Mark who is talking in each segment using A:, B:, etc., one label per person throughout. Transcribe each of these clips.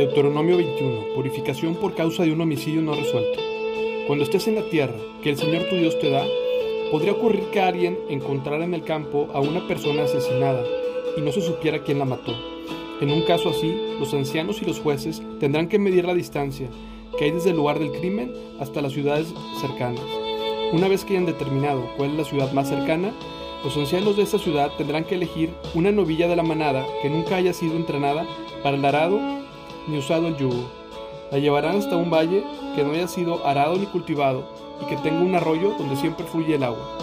A: Deuteronomio 21. Purificación por causa de un homicidio no resuelto. Cuando estés en la tierra que el Señor tu Dios te da, podría ocurrir que alguien encontrara en el campo a una persona asesinada y no se supiera quién la mató. En un caso así, los ancianos y los jueces tendrán que medir la distancia que hay desde el lugar del crimen hasta las ciudades cercanas. Una vez que hayan determinado cuál es la ciudad más cercana, los ancianos de esa ciudad tendrán que elegir una novilla de la manada que nunca haya sido entrenada para el arado ni usado el yugo. La llevarán hasta un valle que no haya sido arado ni cultivado y que tenga un arroyo donde siempre fluye el agua.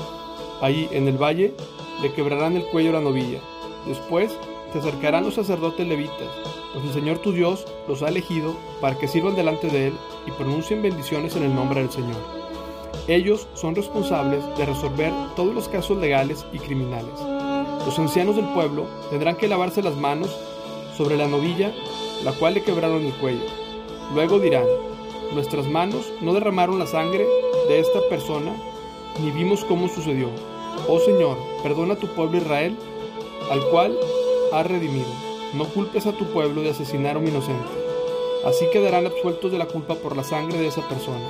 A: Ahí, en el valle, le quebrarán el cuello a la novilla. Después se acercarán los sacerdotes levitas, pues el Señor tu Dios los ha elegido para que sirvan delante de Él y pronuncien bendiciones en el nombre del Señor. Ellos son responsables de resolver todos los casos legales y criminales. Los ancianos del pueblo tendrán que lavarse las manos sobre la novilla, la cual le quebraron el cuello. Luego dirán, nuestras manos no derramaron la sangre de esta persona, ni vimos cómo sucedió. Oh Señor, perdona a tu pueblo Israel, al cual has redimido. No culpes a tu pueblo de asesinar a un inocente. Así quedarán absueltos de la culpa por la sangre de esa persona.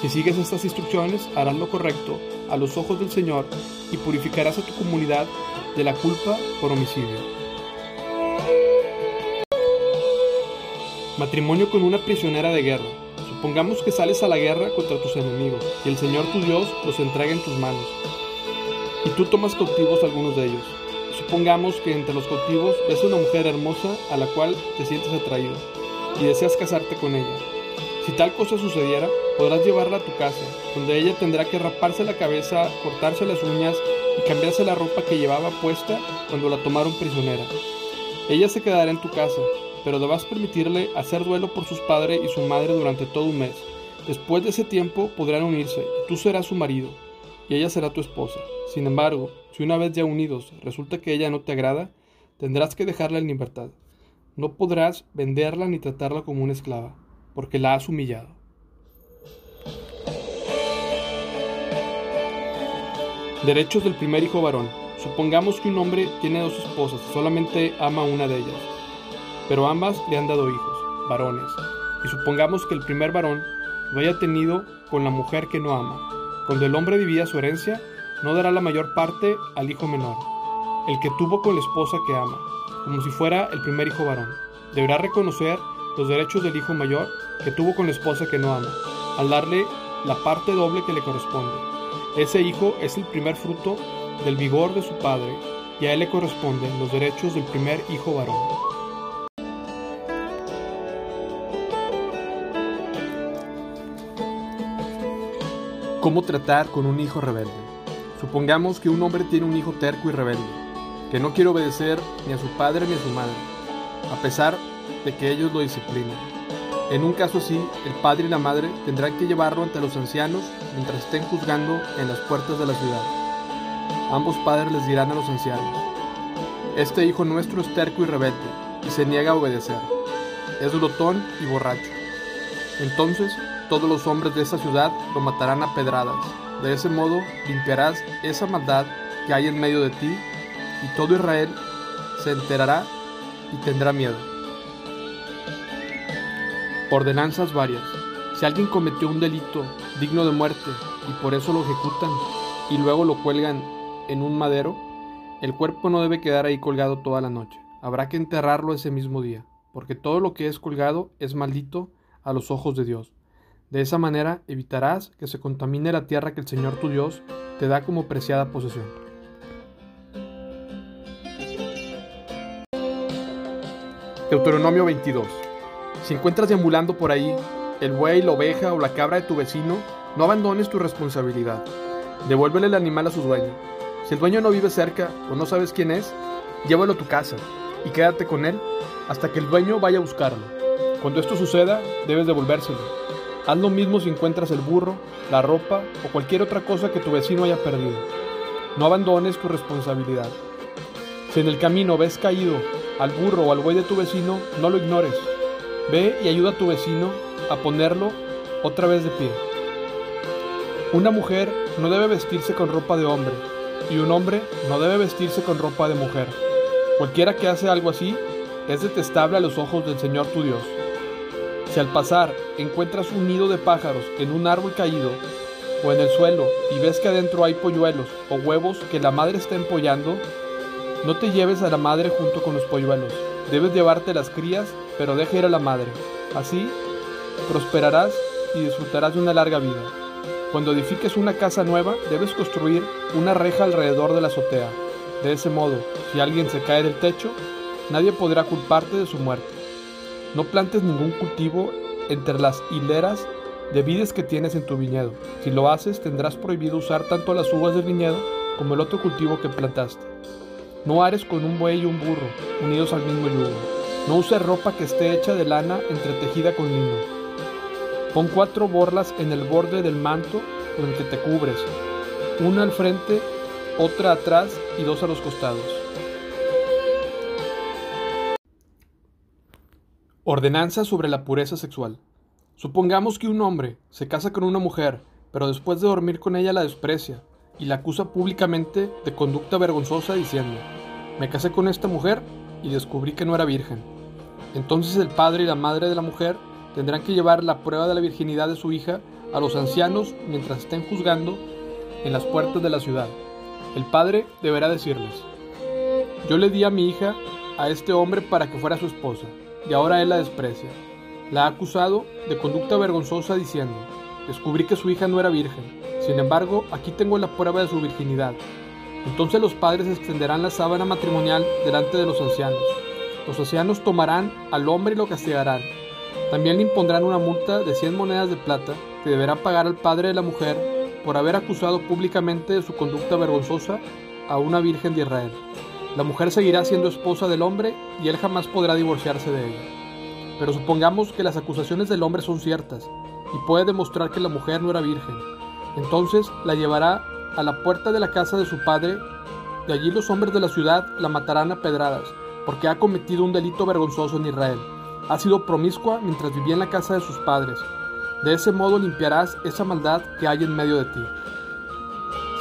A: Si sigues estas instrucciones, harás lo correcto a los ojos del Señor y purificarás a tu comunidad de la culpa por homicidio. Matrimonio con una prisionera de guerra. Supongamos que sales a la guerra contra tus enemigos y el Señor tu Dios los entrega en tus manos. Y tú tomas cautivos algunos de ellos. Supongamos que entre los cautivos ves una mujer hermosa a la cual te sientes atraído y deseas casarte con ella. Si tal cosa sucediera, podrás llevarla a tu casa, donde ella tendrá que raparse la cabeza, cortarse las uñas y cambiarse la ropa que llevaba puesta cuando la tomaron prisionera. Ella se quedará en tu casa, pero debas permitirle hacer duelo por sus padres y su madre durante todo un mes. Después de ese tiempo podrán unirse y tú serás su marido y ella será tu esposa. Sin embargo, si una vez ya unidos resulta que ella no te agrada, tendrás que dejarla en libertad. No podrás venderla ni tratarla como una esclava porque la has humillado. Derechos del primer hijo varón. Supongamos que un hombre tiene dos esposas, solamente ama una de ellas, pero ambas le han dado hijos, varones, y supongamos que el primer varón lo haya tenido con la mujer que no ama. Cuando el hombre divida su herencia, no dará la mayor parte al hijo menor, el que tuvo con la esposa que ama, como si fuera el primer hijo varón. Deberá reconocer los derechos del hijo mayor que tuvo con la esposa que no ama, al darle la parte doble que le corresponde. Ese hijo es el primer fruto del vigor de su padre y a él le corresponden los derechos del primer hijo varón. ¿Cómo tratar con un hijo rebelde? Supongamos que un hombre tiene un hijo terco y rebelde, que no quiere obedecer ni a su padre ni a su madre, a pesar de que ellos lo disciplinen. En un caso así, el padre y la madre tendrán que llevarlo ante los ancianos mientras estén juzgando en las puertas de la ciudad. Ambos padres les dirán a los ancianos, este hijo nuestro es terco y rebelde, y se niega a obedecer. Es glotón y borracho. Entonces todos los hombres de esa ciudad lo matarán a pedradas. De ese modo limpiarás esa maldad que hay en medio de ti, y todo Israel se enterará y tendrá miedo. Ordenanzas varias. Si alguien cometió un delito digno de muerte y por eso lo ejecutan y luego lo cuelgan en un madero, el cuerpo no debe quedar ahí colgado toda la noche. Habrá que enterrarlo ese mismo día, porque todo lo que es colgado es maldito a los ojos de Dios. De esa manera evitarás que se contamine la tierra que el Señor tu Dios te da como preciada posesión. Deuteronomio 22 si encuentras deambulando por ahí el buey, la oveja o la cabra de tu vecino, no abandones tu responsabilidad. Devuélvele el animal a su dueño. Si el dueño no vive cerca o no sabes quién es, llévalo a tu casa y quédate con él hasta que el dueño vaya a buscarlo. Cuando esto suceda, debes devolvérselo. Haz lo mismo si encuentras el burro, la ropa o cualquier otra cosa que tu vecino haya perdido. No abandones tu responsabilidad. Si en el camino ves caído al burro o al buey de tu vecino, no lo ignores. Ve y ayuda a tu vecino a ponerlo otra vez de pie. Una mujer no debe vestirse con ropa de hombre y un hombre no debe vestirse con ropa de mujer. Cualquiera que hace algo así es detestable a los ojos del Señor tu Dios. Si al pasar encuentras un nido de pájaros en un árbol caído o en el suelo y ves que adentro hay polluelos o huevos que la madre está empollando, no te lleves a la madre junto con los polluelos. Debes llevarte las crías, pero deja ir a la madre. Así prosperarás y disfrutarás de una larga vida. Cuando edifiques una casa nueva, debes construir una reja alrededor de la azotea. De ese modo, si alguien se cae del techo, nadie podrá culparte de su muerte. No plantes ningún cultivo entre las hileras de vides que tienes en tu viñedo. Si lo haces, tendrás prohibido usar tanto las uvas del viñedo como el otro cultivo que plantaste. No ares con un buey y un burro, unidos al mismo yugo. No uses ropa que esté hecha de lana entretejida con lino. Pon cuatro borlas en el borde del manto con el que te cubres, una al frente, otra atrás y dos a los costados. Ordenanza sobre la pureza sexual. Supongamos que un hombre se casa con una mujer, pero después de dormir con ella la desprecia y la acusa públicamente de conducta vergonzosa diciendo, me casé con esta mujer y descubrí que no era virgen. Entonces el padre y la madre de la mujer tendrán que llevar la prueba de la virginidad de su hija a los ancianos mientras estén juzgando en las puertas de la ciudad. El padre deberá decirles, yo le di a mi hija a este hombre para que fuera su esposa y ahora él la desprecia. La ha acusado de conducta vergonzosa diciendo, descubrí que su hija no era virgen, sin embargo, aquí tengo la prueba de su virginidad. Entonces los padres extenderán la sábana matrimonial delante de los ancianos. Los ancianos tomarán al hombre y lo castigarán. También le impondrán una multa de 100 monedas de plata que deberá pagar al padre de la mujer por haber acusado públicamente de su conducta vergonzosa a una virgen de Israel. La mujer seguirá siendo esposa del hombre y él jamás podrá divorciarse de ella. Pero supongamos que las acusaciones del hombre son ciertas y puede demostrar que la mujer no era virgen. Entonces la llevará a la puerta de la casa de su padre. De allí los hombres de la ciudad la matarán a pedradas, porque ha cometido un delito vergonzoso en Israel. Ha sido promiscua mientras vivía en la casa de sus padres. De ese modo limpiarás esa maldad que hay en medio de ti.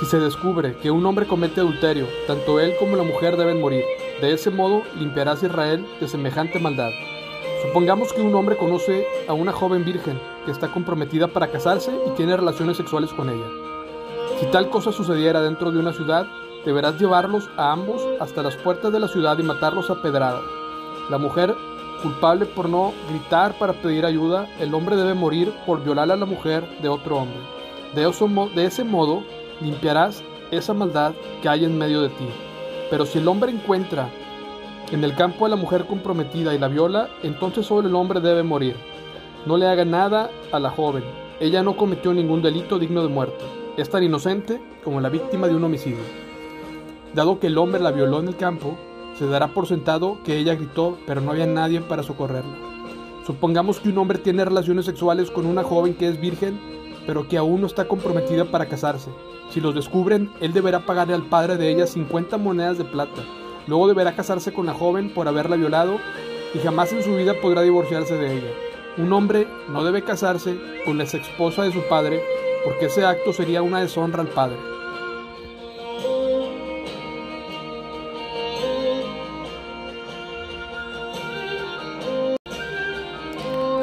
A: Si se descubre que un hombre comete adulterio, tanto él como la mujer deben morir. De ese modo limpiarás Israel de semejante maldad. Supongamos que un hombre conoce a una joven virgen que está comprometida para casarse y tiene relaciones sexuales con ella. Si tal cosa sucediera dentro de una ciudad, deberás llevarlos a ambos hasta las puertas de la ciudad y matarlos a pedrada. La mujer culpable por no gritar para pedir ayuda, el hombre debe morir por violar a la mujer de otro hombre. De, ese modo, limpiarás esa maldad que hay en medio de ti. Pero si el hombre encuentra en el campo a la mujer comprometida y la viola, entonces solo el hombre debe morir. No le haga nada a la joven. Ella no cometió ningún delito digno de muerte. Es tan inocente como la víctima de un homicidio. Dado que el hombre la violó en el campo, se dará por sentado que ella gritó, pero no había nadie para socorrerla. Supongamos que un hombre tiene relaciones sexuales con una joven que es virgen, pero que aún no está comprometida para casarse. Si los descubren, él deberá pagarle al padre de ella 50 monedas de plata. Luego deberá casarse con la joven por haberla violado y jamás en su vida podrá divorciarse de ella. Un hombre no debe casarse con la ex esposa de su padre porque ese acto sería una deshonra al padre.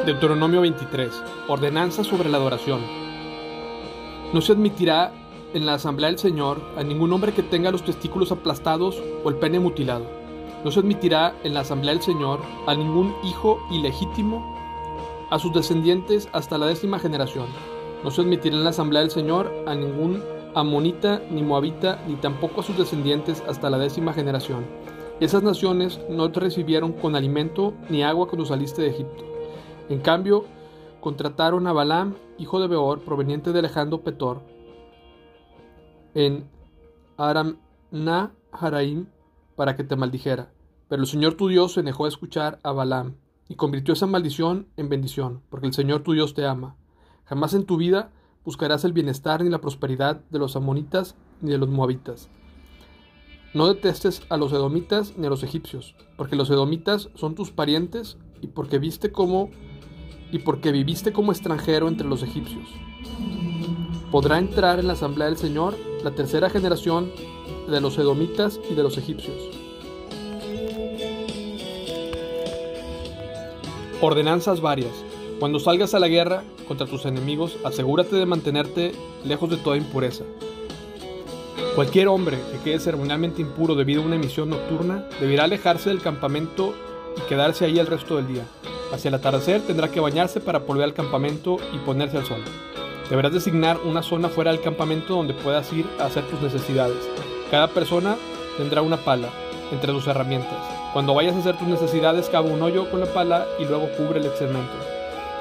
A: Deuteronomio 23. Ordenanza sobre la adoración. No se admitirá en la asamblea del Señor a ningún hombre que tenga los testículos aplastados o el pene mutilado. No se admitirá en la asamblea del Señor a ningún hijo ilegítimo a sus descendientes hasta la décima generación. No se admitirá en la asamblea del Señor a ningún amonita, ni moabita, ni tampoco a sus descendientes hasta la décima generación. Esas naciones no te recibieron con alimento ni agua cuando saliste de Egipto. En cambio, contrataron a Balaam, hijo de Beor, proveniente de Alejandro Petor, en Aram Haraim para que te maldijera. Pero el Señor tu Dios se dejó de escuchar a Balaam y convirtió esa maldición en bendición, porque el Señor tu Dios te ama. Jamás en tu vida buscarás el bienestar ni la prosperidad de los amonitas ni de los moabitas. No detestes a los edomitas ni a los egipcios, porque los edomitas son tus parientes y porque viste como y porque viviste como extranjero entre los egipcios podrá entrar en la asamblea del Señor la tercera generación de los edomitas y de los egipcios. Ordenanzas varias. Cuando salgas a la guerra contra tus enemigos, asegúrate de mantenerte lejos de toda impureza. Cualquier hombre que quede ceremonialmente impuro debido a una emisión nocturna deberá alejarse del campamento y quedarse ahí el resto del día. Hacia el atardecer tendrá que bañarse para volver al campamento y ponerse al sol. Deberás designar una zona fuera del campamento donde puedas ir a hacer tus necesidades. Cada persona tendrá una pala entre sus herramientas. Cuando vayas a hacer tus necesidades, cava un hoyo con la pala y luego cubre el excremento.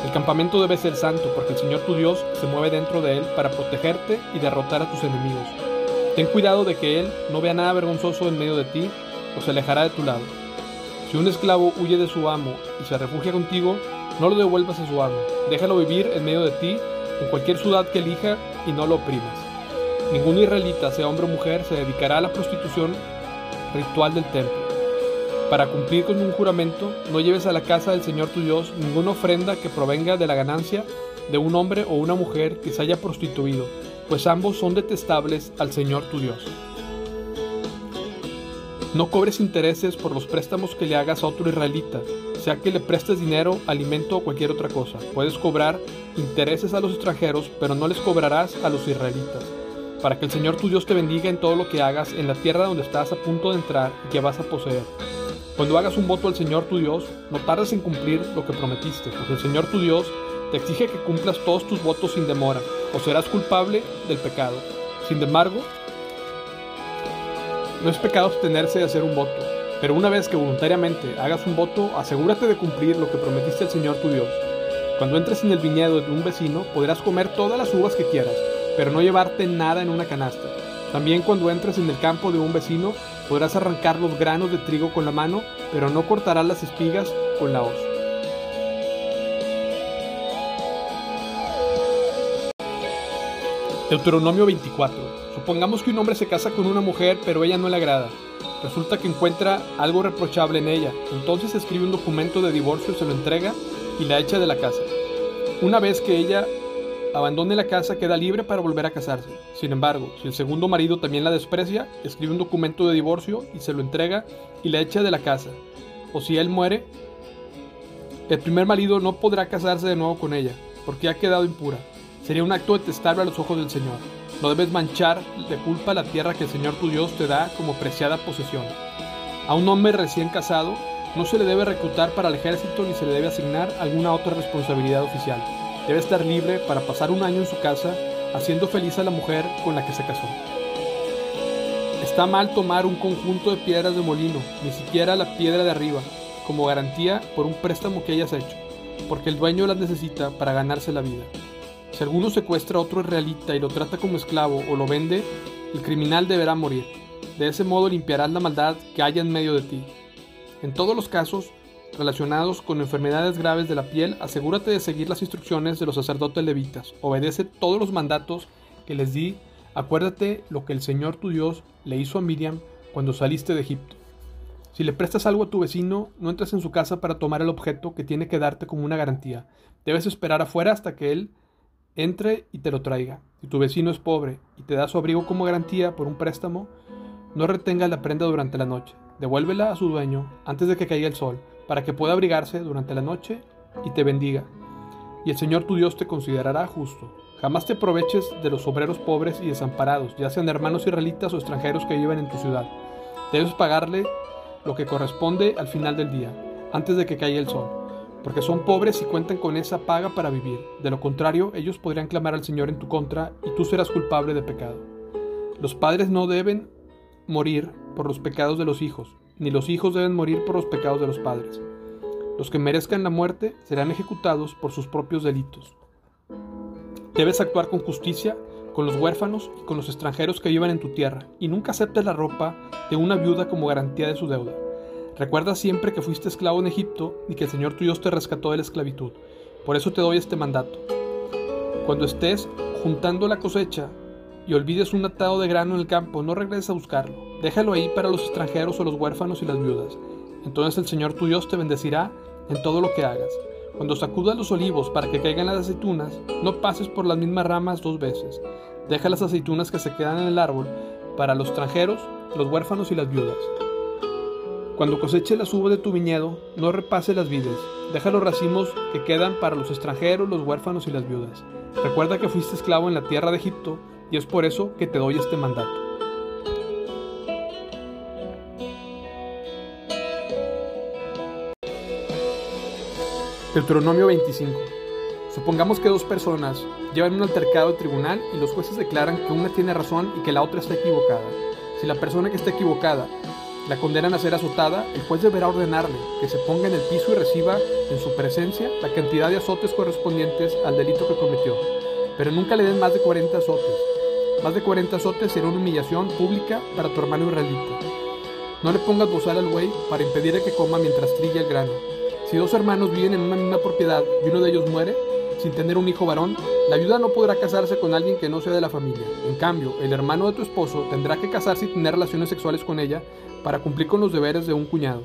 A: El campamento debe ser santo porque el Señor tu Dios se mueve dentro de él para protegerte y derrotar a tus enemigos. Ten cuidado de que Él no vea nada vergonzoso en medio de ti o se alejará de tu lado. Si un esclavo huye de su amo y se refugia contigo, no lo devuelvas a su amo. Déjalo vivir en medio de ti, en cualquier ciudad que elija, y no lo oprimas. Ningún israelita, sea hombre o mujer, se dedicará a la prostitución ritual del templo. Para cumplir con un juramento, no lleves a la casa del Señor tu Dios ninguna ofrenda que provenga de la ganancia de un hombre o una mujer que se haya prostituido pues ambos son detestables al Señor tu Dios. No cobres intereses por los préstamos que le hagas a otro israelita, sea que le prestes dinero, alimento o cualquier otra cosa. Puedes cobrar intereses a los extranjeros, pero no les cobrarás a los israelitas, para que el Señor tu Dios te bendiga en todo lo que hagas en la tierra donde estás a punto de entrar y que vas a poseer. Cuando hagas un voto al Señor tu Dios, no tardes en cumplir lo que prometiste, porque el Señor tu Dios te exige que cumplas todos tus votos sin demora, o serás culpable del pecado. Sin embargo, no es pecado abstenerse de hacer un voto, pero una vez que voluntariamente hagas un voto, asegúrate de cumplir lo que prometiste al Señor tu Dios. Cuando entres en el viñedo de un vecino, podrás comer todas las uvas que quieras, pero no llevarte nada en una canasta. También cuando entres en el campo de un vecino, podrás arrancar los granos de trigo con la mano, pero no cortarás las espigas con la hoz. Deuteronomio 24. Supongamos que un hombre se casa con una mujer, pero ella no le agrada. Resulta que encuentra algo reprochable en ella. Entonces escribe un documento de divorcio, se lo entrega y la echa de la casa. Una vez que ella abandone la casa, queda libre para volver a casarse. Sin embargo, si el segundo marido también la desprecia, escribe un documento de divorcio y se lo entrega y la echa de la casa. O si él muere, el primer marido no podrá casarse de nuevo con ella, porque ha quedado impura. Sería un acto detestable a los ojos del Señor. No debes manchar de culpa la tierra que el Señor tu Dios te da como preciada posesión. A un hombre recién casado no se le debe reclutar para el ejército ni se le debe asignar alguna otra responsabilidad oficial. Debe estar libre para pasar un año en su casa haciendo feliz a la mujer con la que se casó. Está mal tomar un conjunto de piedras de molino, ni siquiera la piedra de arriba, como garantía por un préstamo que hayas hecho, porque el dueño las necesita para ganarse la vida. Si alguno secuestra a otro israelita y lo trata como esclavo o lo vende, el criminal deberá morir. De ese modo limpiarás la maldad que haya en medio de ti. En todos los casos relacionados con enfermedades graves de la piel, asegúrate de seguir las instrucciones de los sacerdotes levitas. Obedece todos los mandatos que les di. Acuérdate lo que el Señor tu Dios le hizo a Miriam cuando saliste de Egipto. Si le prestas algo a tu vecino, no entres en su casa para tomar el objeto que tiene que darte como una garantía. Debes esperar afuera hasta que él entre y te lo traiga. Si tu vecino es pobre y te da su abrigo como garantía por un préstamo, no retengas la prenda durante la noche. Devuélvela a su dueño antes de que caiga el sol, para que pueda abrigarse durante la noche y te bendiga. Y el Señor tu Dios te considerará justo. Jamás te aproveches de los obreros pobres y desamparados, ya sean hermanos israelitas o extranjeros que viven en tu ciudad. Debes pagarle lo que corresponde al final del día, antes de que caiga el sol porque son pobres y cuentan con esa paga para vivir. De lo contrario, ellos podrían clamar al Señor en tu contra y tú serás culpable de pecado. Los padres no deben morir por los pecados de los hijos, ni los hijos deben morir por los pecados de los padres. Los que merezcan la muerte serán ejecutados por sus propios delitos. Debes actuar con justicia con los huérfanos y con los extranjeros que vivan en tu tierra, y nunca aceptes la ropa de una viuda como garantía de su deuda Recuerda siempre que fuiste esclavo en Egipto y que el Señor tu Dios te rescató de la esclavitud. Por eso te doy este mandato. Cuando estés juntando la cosecha y olvides un atado de grano en el campo, no regreses a buscarlo. Déjalo ahí para los extranjeros o los huérfanos y las viudas. Entonces el Señor tu Dios te bendecirá en todo lo que hagas. Cuando sacudas los olivos para que caigan las aceitunas, no pases por las mismas ramas dos veces. Deja las aceitunas que se quedan en el árbol para los extranjeros, los huérfanos y las viudas. Cuando coseche las uvas de tu viñedo, no repase las vides, deja los racimos que quedan para los extranjeros, los huérfanos y las viudas. Recuerda que fuiste esclavo en la tierra de Egipto, y es por eso que te doy este mandato. Deuteronomio 25 Supongamos que dos personas llevan un altercado de tribunal y los jueces declaran que una tiene razón y que la otra está equivocada. Si la persona que está equivocada la condenan a ser azotada, el juez deberá ordenarle que se ponga en el piso y reciba en su presencia la cantidad de azotes correspondientes al delito que cometió. Pero nunca le den más de 40 azotes. Más de 40 azotes será una humillación pública para tu hermano israelita. No le pongas bozal al buey para impedir que coma mientras trilla el grano. Si dos hermanos viven en una misma propiedad y uno de ellos muere, sin tener un hijo varón, la viuda no podrá casarse con alguien que no sea de la familia. En cambio, el hermano de tu esposo tendrá que casarse y tener relaciones sexuales con ella para cumplir con los deberes de un cuñado.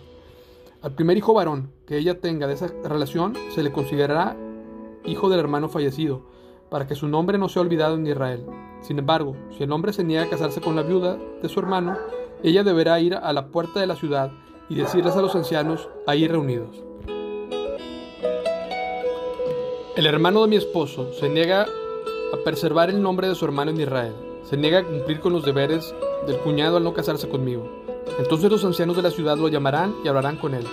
A: Al primer hijo varón que ella tenga de esa relación se le considerará hijo del hermano fallecido, para que su nombre no sea olvidado en Israel. Sin embargo, si el hombre se niega a casarse con la viuda de su hermano, ella deberá ir a la puerta de la ciudad y decirles a los ancianos ahí reunidos. El hermano de mi esposo se niega a preservar el nombre de su hermano en Israel. Se niega a cumplir con los deberes del cuñado al no casarse conmigo. Entonces los ancianos de la ciudad lo llamarán y hablarán con él.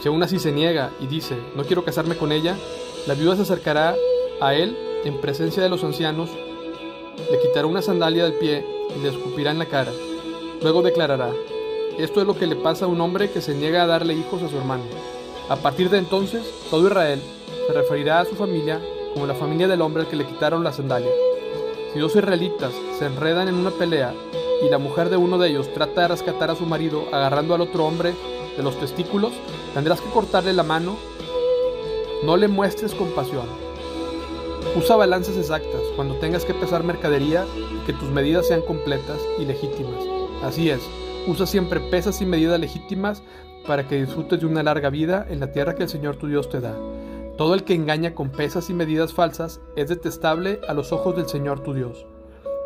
A: Si aún así se niega y dice, no quiero casarme con ella, la viuda se acercará a él en presencia de los ancianos, le quitará una sandalia del pie y le escupirá en la cara. Luego declarará, esto es lo que le pasa a un hombre que se niega a darle hijos a su hermano. A partir de entonces, todo Israel se referirá a su familia como la familia del hombre que le quitaron la sandalia. Si dos israelitas se enredan en una pelea y la mujer de uno de ellos trata de rescatar a su marido agarrando al otro hombre de los testículos, tendrás que cortarle la mano. No le muestres compasión. Usa balanzas exactas cuando tengas que pesar mercadería y que tus medidas sean completas y legítimas. Así es, usa siempre pesas y medidas legítimas para que disfrutes de una larga vida en la tierra que el Señor tu Dios te da. Todo el que engaña con pesas y medidas falsas es detestable a los ojos del Señor tu Dios.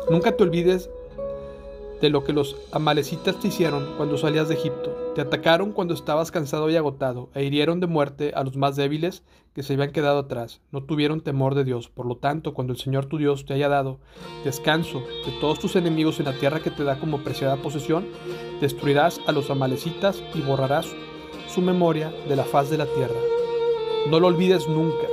A: Nunca te olvides de lo que los amalecitas te hicieron cuando salías de Egipto. Te atacaron cuando estabas cansado y agotado, e hirieron de muerte a los más débiles que se habían quedado atrás. No tuvieron temor de Dios. Por lo tanto, cuando el Señor tu Dios te haya dado descanso de todos tus enemigos en la tierra que te da como preciada posesión, destruirás a los amalecitas y borrarás su memoria de la faz de la tierra. No lo olvides nunca.